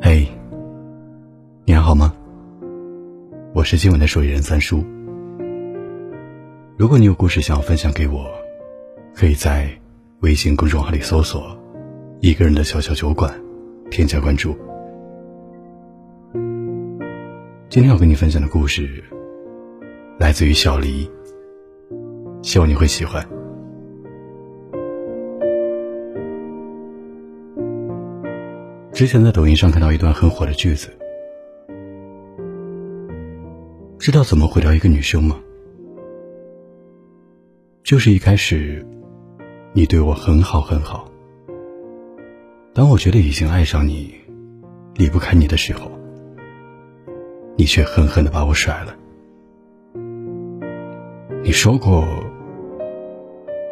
嘿，你还好吗？我是今晚的守夜人三叔。如果你有故事想要分享给我，可以在微信公众号里搜索“一个人的小小酒馆”，添加关注。今天要跟你分享的故事来自于小黎，希望你会喜欢。之前在抖音上看到一段很火的句子，知道怎么毁掉一个女生吗？就是一开始，你对我很好很好，当我觉得已经爱上你，离不开你的时候，你却狠狠的把我甩了。你说过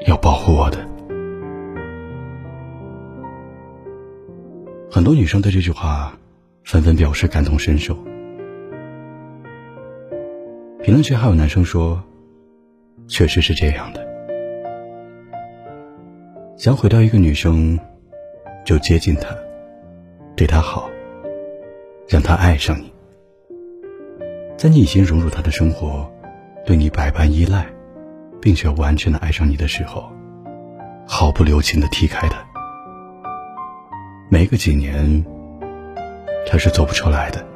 要保护我的。很多女生对这句话纷纷表示感同身受，评论区还有男生说：“确实是这样的，想毁掉一个女生，就接近她，对她好，让她爱上你，在你已经融入她的生活，对你百般依赖，并且完全的爱上你的时候，毫不留情的踢开她。”没个几年，他是走不出来的。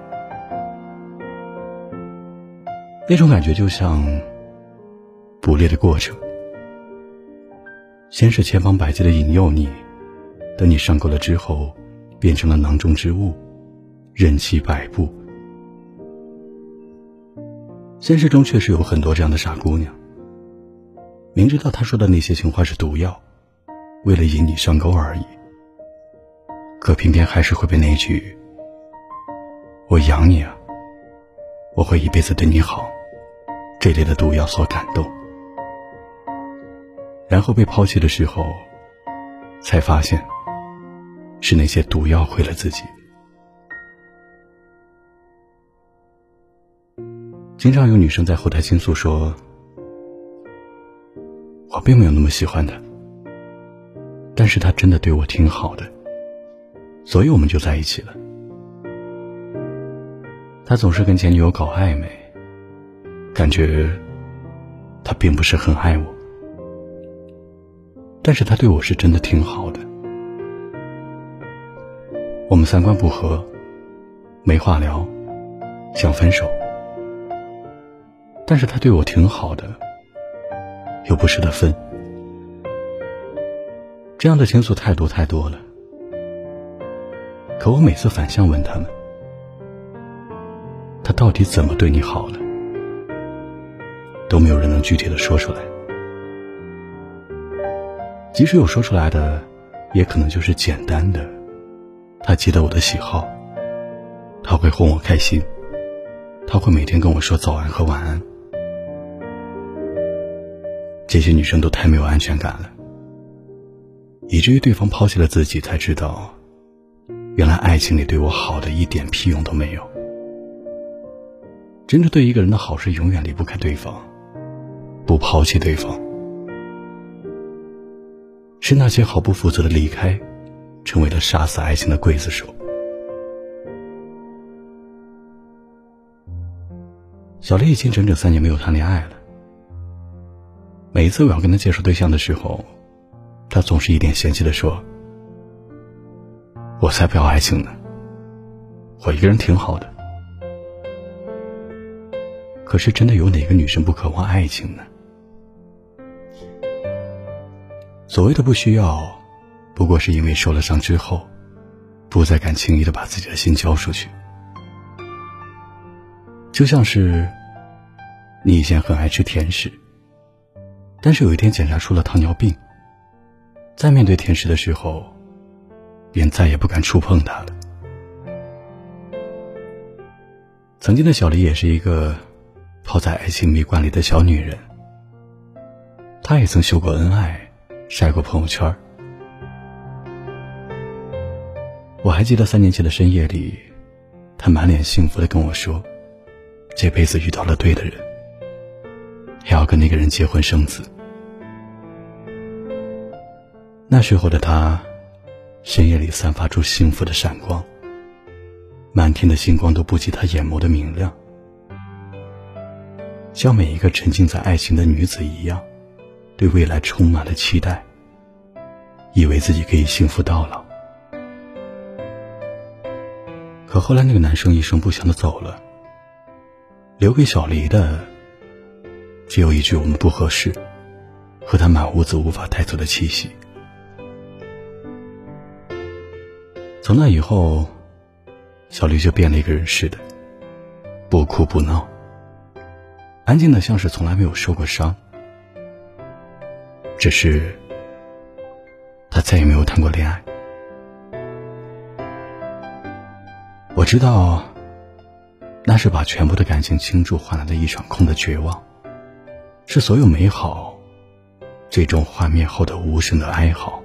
那种感觉就像捕猎的过程，先是千方百计的引诱你，等你上钩了之后，变成了囊中之物，任其摆布。现实中确实有很多这样的傻姑娘，明知道他说的那些情话是毒药，为了引你上钩而已。可偏偏还是会被那句“我养你啊，我会一辈子对你好”这类的毒药所感动，然后被抛弃的时候，才发现是那些毒药毁了自己。经常有女生在后台倾诉说：“我并没有那么喜欢他，但是他真的对我挺好的。”所以我们就在一起了。他总是跟前女友搞暧昧，感觉他并不是很爱我，但是他对我是真的挺好的。我们三观不合，没话聊，想分手，但是他对我挺好的，又不舍得分。这样的情愫太多太多了。可我每次反向问他们，他到底怎么对你好了，都没有人能具体的说出来。即使有说出来的，也可能就是简单的，他记得我的喜好，他会哄我开心，他会每天跟我说早安和晚安。这些女生都太没有安全感了，以至于对方抛弃了自己，才知道。原来爱情里对我好的一点屁用都没有。真正对一个人的好是永远离不开对方，不抛弃对方，是那些毫不负责的离开，成为了杀死爱情的刽子手。小丽已经整整三年没有谈恋爱了。每一次我要跟她介绍对象的时候，她总是一脸嫌弃的说。我才不要爱情呢，我一个人挺好的。可是，真的有哪个女生不渴望爱情呢？所谓的不需要，不过是因为受了伤之后，不再敢轻易的把自己的心交出去。就像是你以前很爱吃甜食，但是有一天检查出了糖尿病，在面对甜食的时候。便再也不敢触碰他了。曾经的小黎也是一个泡在爱情蜜罐里的小女人，她也曾秀过恩爱，晒过朋友圈。我还记得三年前的深夜里，她满脸幸福的跟我说：“这辈子遇到了对的人，也要跟那个人结婚生子。”那时候的她。深夜里散发出幸福的闪光，满天的星光都不及他眼眸的明亮。像每一个沉浸在爱情的女子一样，对未来充满了期待，以为自己可以幸福到老。可后来，那个男生一声不响的走了，留给小黎的只有一句“我们不合适”，和他满屋子无法带走的气息。从那以后，小黎就变了一个人似的，不哭不闹，安静的像是从来没有受过伤。只是，他再也没有谈过恋爱。我知道，那是把全部的感情倾注换来的一场空的绝望，是所有美好最终幻灭后的无声的哀嚎。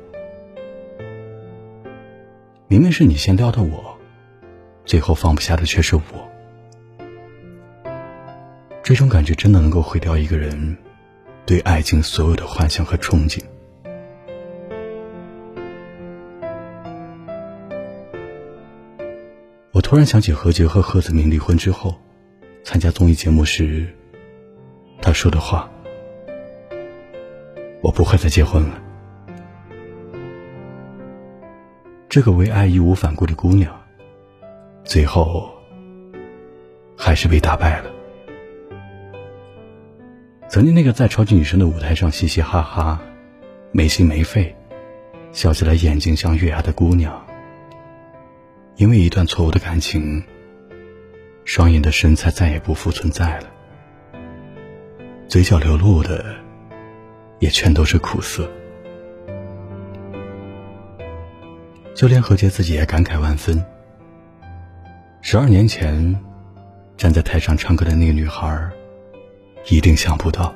明明是你先撩的我，最后放不下的却是我。这种感觉真的能够毁掉一个人对爱情所有的幻想和憧憬。我突然想起何洁和贺子铭离婚之后，参加综艺节目时，他说的话：“我不会再结婚了。”这个为爱义无反顾的姑娘，最后还是被打败了。曾经那个在超级女声的舞台上嘻嘻哈哈、没心没肺、笑起来眼睛像月牙的姑娘，因为一段错误的感情，双眼的神采再也不复存在了，嘴角流露的也全都是苦涩。就连何洁自己也感慨万分。十二年前，站在台上唱歌的那个女孩，一定想不到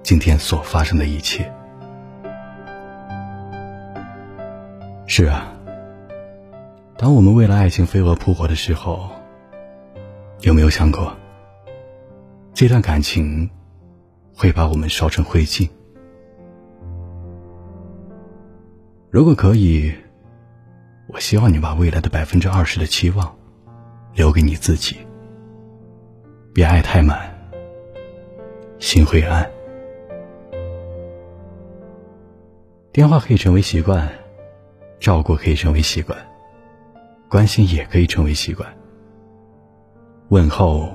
今天所发生的一切。是啊，当我们为了爱情飞蛾扑火的时候，有没有想过，这段感情会把我们烧成灰烬？如果可以。我希望你把未来的百分之二十的期望留给你自己，别爱太满，心会安。电话可以成为习惯，照顾可以成为习惯，关心也可以成为习惯，问候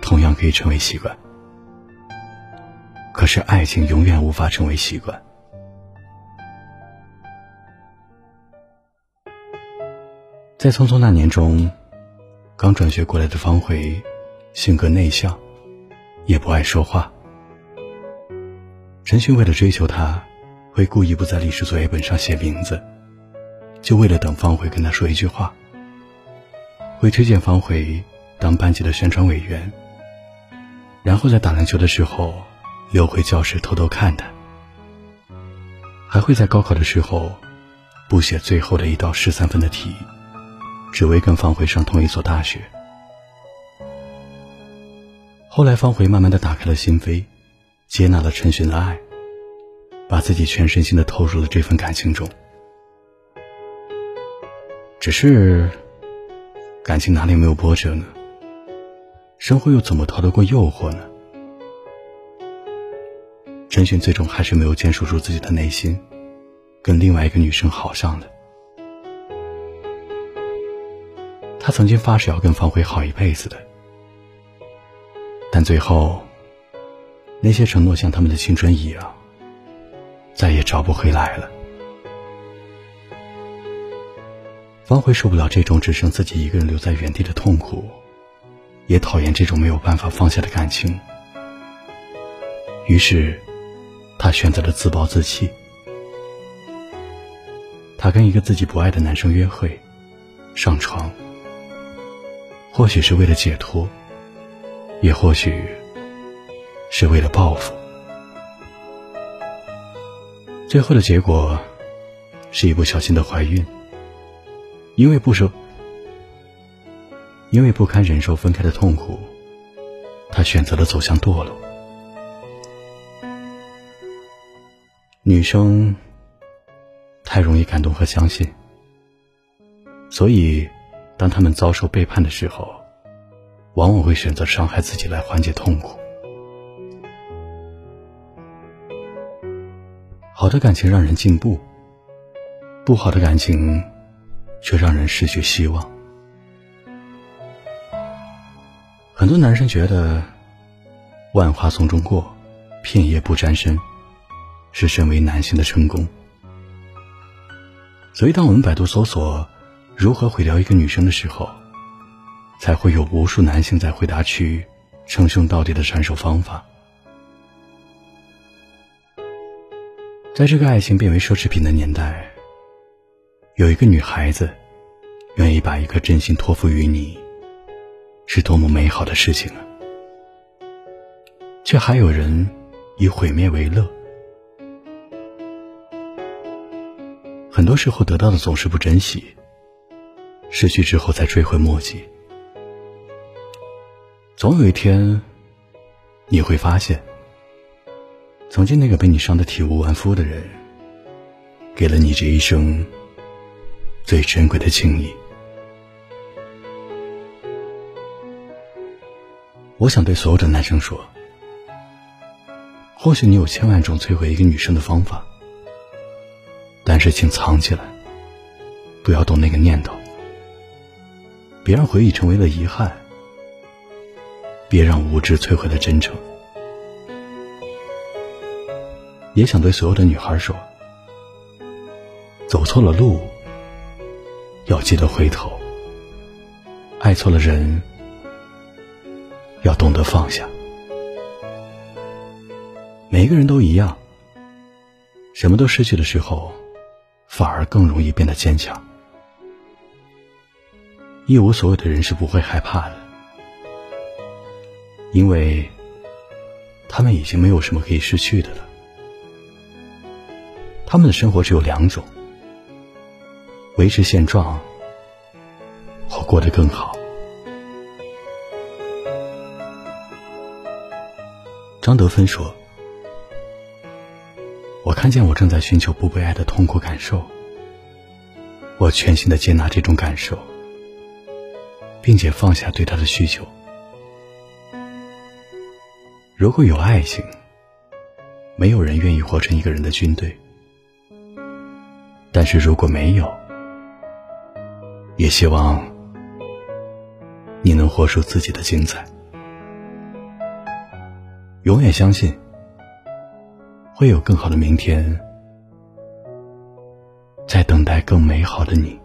同样可以成为习惯。可是爱情永远无法成为习惯。在《匆匆那年》中，刚转学过来的方茴，性格内向，也不爱说话。陈勋为了追求她，会故意不在历史作业本上写名字，就为了等方茴跟他说一句话。会推荐方茴当班级的宣传委员，然后在打篮球的时候溜回教室偷偷看他。还会在高考的时候，不写最后的一道十三分的题。只为跟方茴上同一所大学。后来，方茴慢慢的打开了心扉，接纳了陈寻的爱，把自己全身心的投入了这份感情中。只是，感情哪里没有波折呢？生活又怎么逃得过诱惑呢？陈寻最终还是没有坚守住自己的内心，跟另外一个女生好上了。曾经发誓要跟方茴好一辈子的，但最后，那些承诺像他们的青春一样，再也找不回来了。方茴受不了这种只剩自己一个人留在原地的痛苦，也讨厌这种没有办法放下的感情，于是，他选择了自暴自弃。他跟一个自己不爱的男生约会，上床。或许是为了解脱，也或许是为了报复。最后的结果是一不小心的怀孕，因为不舍，因为不堪忍受分开的痛苦，她选择了走向堕落。女生太容易感动和相信，所以。当他们遭受背叛的时候，往往会选择伤害自己来缓解痛苦。好的感情让人进步，不好的感情却让人失去希望。很多男生觉得“万花丛中过，片叶不沾身”是身为男性的成功。所以，当我们百度搜索“如何毁掉一个女生”的时候，才会有无数男性在回答区称兄道弟的传授方法。在这个爱情变为奢侈品的年代，有一个女孩子愿意把一颗真心托付于你，是多么美好的事情啊！却还有人以毁灭为乐。很多时候得到的总是不珍惜，失去之后才追悔莫及。总有一天，你会发现。曾经那个被你伤得体无完肤的人，给了你这一生最珍贵的情谊。我想对所有的男生说：，或许你有千万种摧毁一个女生的方法，但是请藏起来，不要动那个念头，别让回忆成为了遗憾，别让无知摧毁了真诚。也想对所有的女孩说：走错了路，要记得回头；爱错了人，要懂得放下。每个人都一样，什么都失去的时候，反而更容易变得坚强。一无所有的人是不会害怕的，因为他们已经没有什么可以失去的了。他们的生活只有两种：维持现状，或过得更好。张德芬说：“我看见我正在寻求不被爱的痛苦感受，我全心的接纳这种感受，并且放下对他的需求。如果有爱情，没有人愿意活成一个人的军队。”但是如果没有，也希望你能活出自己的精彩。永远相信，会有更好的明天，在等待更美好的你。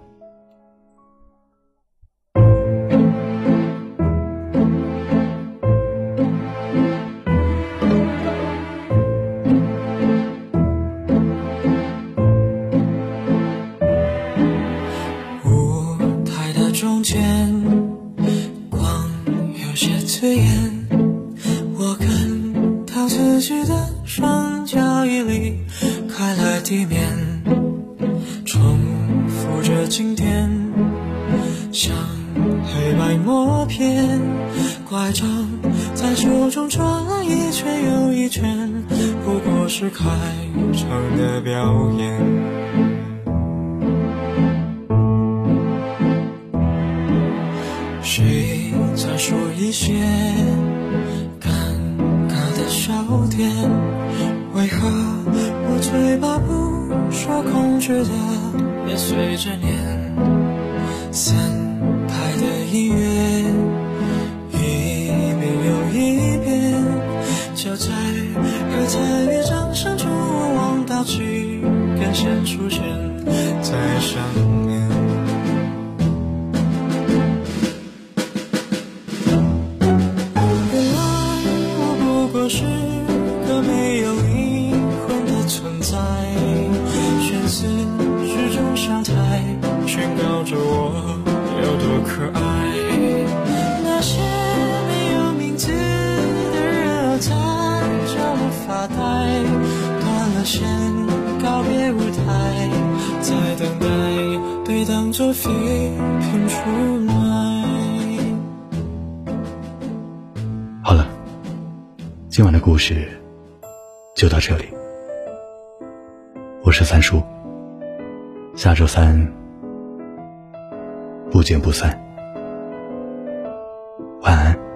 拐杖在手中转一圈又一圈，不过是开场的表演。谁在说一些尴尬的笑点？为何我嘴巴不说控制的也随着念？三拍的音乐，在和赞与掌声中，望到几根线出现在上断了线，告别舞台，在等待被当作废品出卖。好了，今晚的故事就到这里。我是三叔，下周三。不见不散。晚安。